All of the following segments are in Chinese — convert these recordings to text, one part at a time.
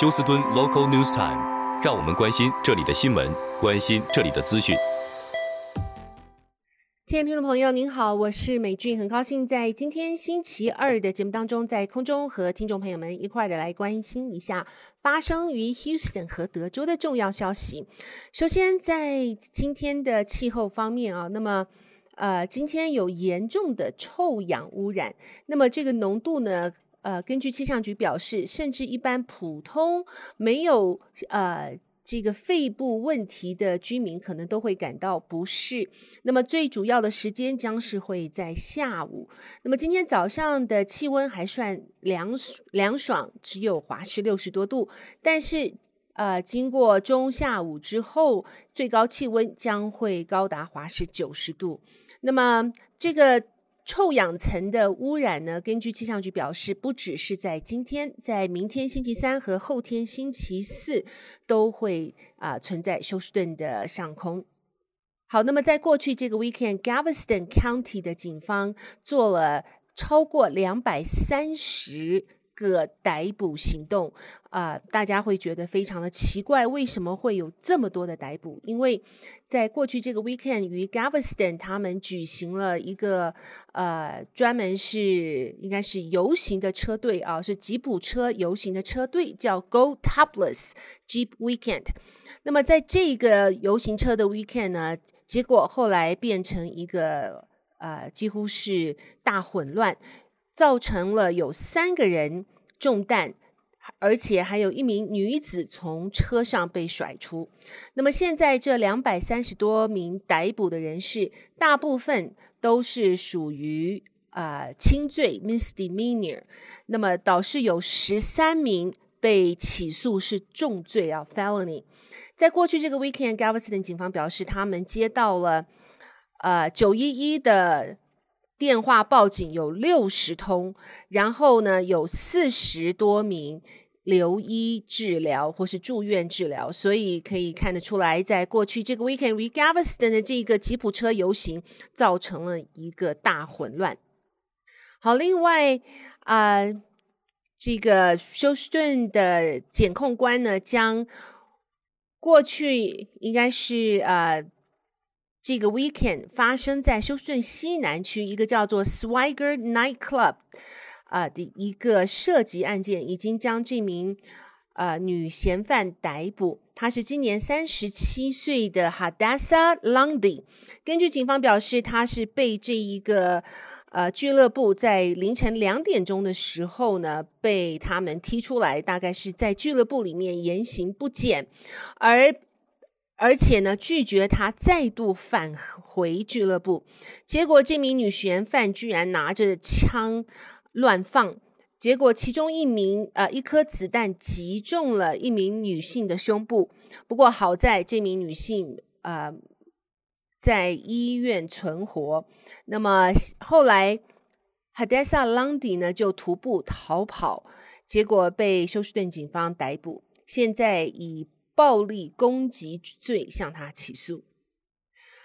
休斯敦 Local News Time，让我们关心这里的新闻，关心这里的资讯。亲爱的听众朋友，您好，我是美俊，很高兴在今天星期二的节目当中，在空中和听众朋友们一块儿的来关心一下发生于 Houston 和德州的重要消息。首先，在今天的气候方面啊，那么呃，今天有严重的臭氧污染，那么这个浓度呢，呃，根据气象局表示，甚至一般普通没有呃。这个肺部问题的居民可能都会感到不适。那么最主要的时间将是会在下午。那么今天早上的气温还算凉凉爽，只有华氏六十多度。但是呃，经过中下午之后，最高气温将会高达华氏九十度。那么这个。臭氧层的污染呢，根据气象局表示，不只是在今天，在明天星期三和后天星期四都会啊、存在休斯顿的上空。好，那么在过去这个 weekend，Galveston County 的警方做了超过两百三十。个逮捕行动啊、大家会觉得非常的奇怪，为什么会有这么多的逮捕？因为在过去这个 weekend，于 Galveston 他们举行了一个呃，专门是应该是游行的车队啊，是吉普车游行的车队，叫 Go Topless Jeep Weekend。那么在这个游行车的 weekend 呢，结果后来变成一个呃，几乎是大混乱。造成了有三个人中弹，而且还有一名女子从车上被甩出。那么现在这两百三十多名逮捕的人士，大部分都是属于啊、呃、轻罪 （misdemeanor）。那么倒是有十三名被起诉是重罪啊 （felony）。在过去这个 weekend，Galveston 警方表示，他们接到了呃九一一的。电话报警有六十通，然后呢，有四十多名留医治疗或是住院治疗，所以可以看得出来，在过去这个 weekend，r e g a v e s t o n 的这个吉普车游行造成了一个大混乱。好，另外啊、呃，这个休斯顿的检控官呢，将过去应该是。呃这个 weekend 发生在休斯顿西南区一个叫做 Swigert Nightclub 啊、的一个涉及案件，已经将这名呃女嫌犯逮捕。她是今年三十七岁的 Hadassah Lundy。根据警方表示，她是被这一个呃俱乐部在凌晨两点钟的时候呢，被他们踢出来，大概是在俱乐部里面言行不检，而。而且呢，拒绝他再度返回俱乐部，结果这名女嫌犯居然拿着枪乱放，结果其中一名呃一颗子弹击中了一名女性的胸部，不过好在这名女性呃在医院存活。那么后来 Hadassah Lundy 呢就徒步逃跑，结果被休斯顿警方逮捕，现在已。暴力攻击罪向他起诉。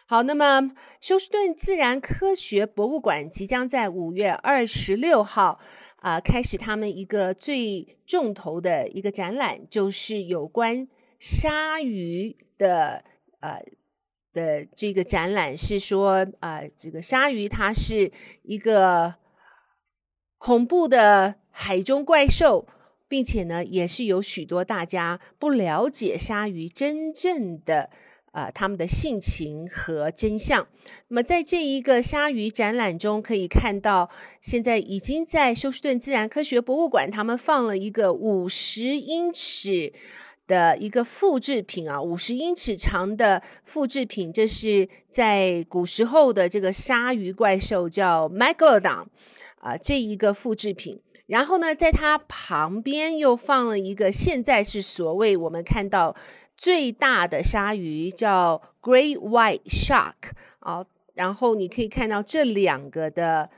好，那么休斯顿自然科学博物馆即将在五月二十六号啊、开始他们一个最重头的一个展览，就是有关鲨鱼的呃的这个展览，是说啊、这个鲨鱼它是一个恐怖的海中怪兽。并且呢，也是有许多大家不了解鲨鱼真正的、呃，他们的性情和真相。那么，在这一个鲨鱼展览中，可以看到，现在已经在休斯顿自然科学博物馆，他们放了一个五十英尺的一个复制品啊，五十英尺长的复制品，这是在古时候的这个鲨鱼怪兽叫 Megalodon 啊，这一个复制品。然后呢，在它旁边又放了一个，现在是所谓我们看到最大的鲨鱼，叫 Great White Shark 啊。然后你可以看到这两个的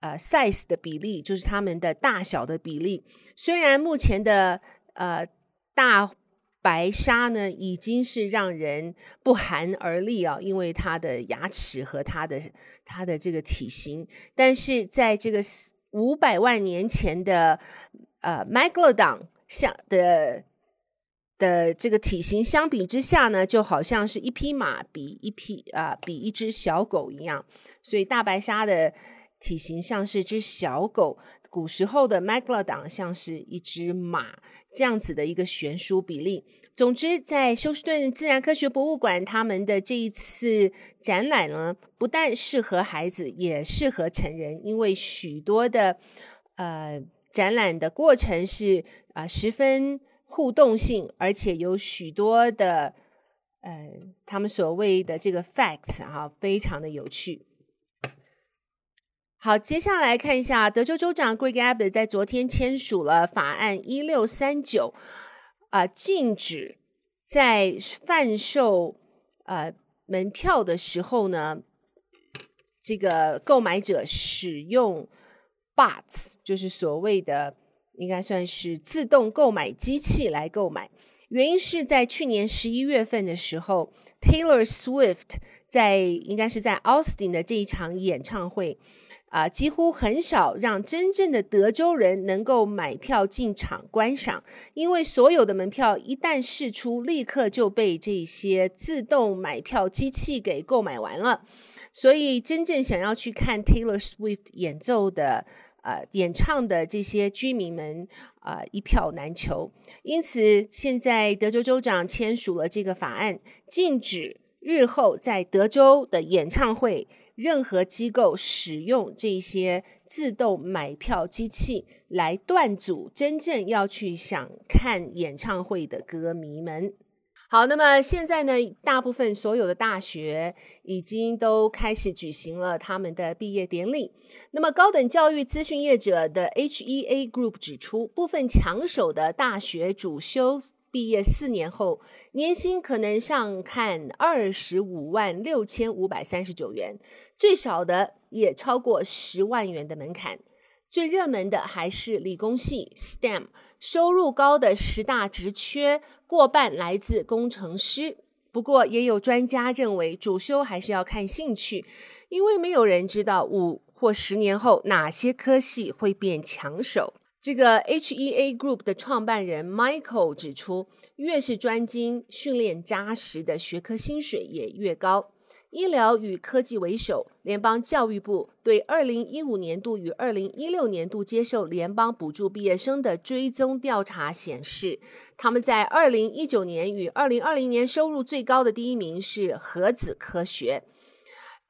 呃 size 的比例，就是它们的大小的比例。虽然目前的呃大白鲨呢，已经是让人不寒而栗啊，因为它的牙齿和它的它的这个体型，但是在这个。五百万年前的呃，Megalodon 像的的这个体型相比之下呢，就好像是一匹马比一匹啊、比一只小狗一样，所以大白鲨的体型像是只小狗，古时候的 Megalodon 像是一只马，这样子的一个悬殊比例。总之，在休斯顿自然科学博物馆，他们的这一次展览呢，不但适合孩子，也适合成人，因为许多的呃展览的过程是啊、十分互动性，而且有许多的呃他们所谓的这个 facts 哈、啊，非常的有趣。好，接下来看一下，德州州长 Greg Abbott 在昨天签署了法案一六三九。啊，禁止在贩售呃门票的时候呢，这个购买者使用 bots，就是所谓的应该算是自动购买机器来购买。原因是在去年十一月份的时候，Taylor Swift 在应该是在 Austin 的这一场演唱会。啊，几乎很少让真正的德州人能够买票进场观赏，因为所有的门票一旦释出，立刻就被这些自动买票机器给购买完了。所以，真正想要去看 Taylor Swift 演奏的、呃演唱的这些居民们，啊、一票难求。因此，现在德州州长签署了这个法案，禁止日后在德州的演唱会。任何机构使用这些自动买票机器来断阻真正要去想看演唱会的歌迷们。好，那么现在呢，大部分所有的大学已经都开始举行了他们的毕业典礼。那么高等教育资讯业者的 HEA Group 指出，部分抢手的大学主修。毕业四年后，年薪可能上看二十五万六千五百三十九元，最少的也超过十万元的门槛。最热门的还是理工系 STEM，收入高的十大职缺过半来自工程师。不过，也有专家认为，主修还是要看兴趣，因为没有人知道五或十年后哪些科系会变抢手。这个 HEA Group 的创办人 Michael 指出，越是专精、训练扎实的学科，薪水也越高。医疗与科技为首，联邦教育部对二零一五年度与二零一六年度接受联邦补助毕业生的追踪调查显示，他们在二零一九年与二零二零年收入最高的第一名是核子科学。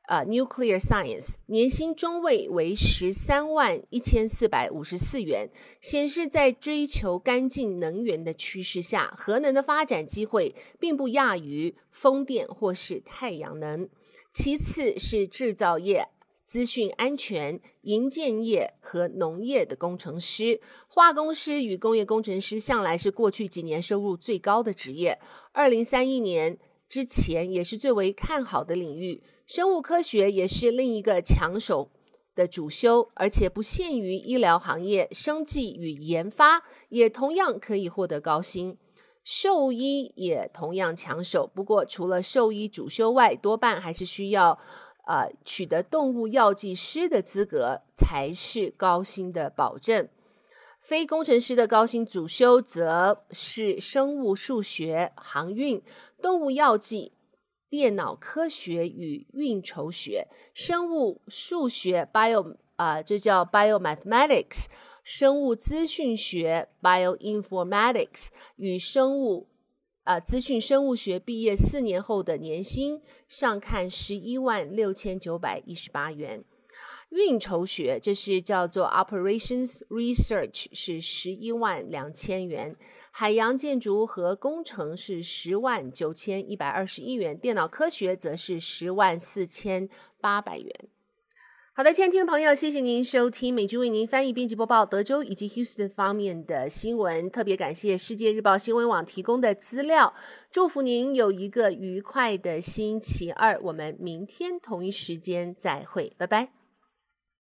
呃、，nuclear Science 年薪中位为十三万一千四百五十四元，显示在追求干净能源的趋势下，核能的发展机会并不亚于风电或是太阳能。其次是制造业、资讯安全、营建业和农业的工程师，化工师与工业工程师向来是过去几年收入最高的职业。二零三一年之前也是最为看好的领域。生物科学也是另一个抢手的主修，而且不限于医疗行业，生技与研发也同样可以获得高薪。兽医也同样抢手，不过除了兽医主修外，多半还是需要呃取得动物药剂师的资格才是高薪的保证。非工程师的高薪主修则是生物数学、航运、动物药剂。电脑科学与运筹学、生物数学 （bio） 啊、呃，这叫 biomathematics；生物资讯学 （bioinformatics） 与生物啊、资讯生物学毕业四年后的年薪上看十一万六千九百一十八元。运筹学这是叫做 operations research，是十一万两千元。海洋建筑和工程是十万九千一百二十一元，电脑科学则是十万四千八百元。好的，亲爱的听众朋友，谢谢您收听美军为您翻译、编辑、播报德州以及 Houston 方面的新闻，特别感谢世界日报新闻网提供的资料。祝福您有一个愉快的星期二，我们明天同一时间再会，拜拜。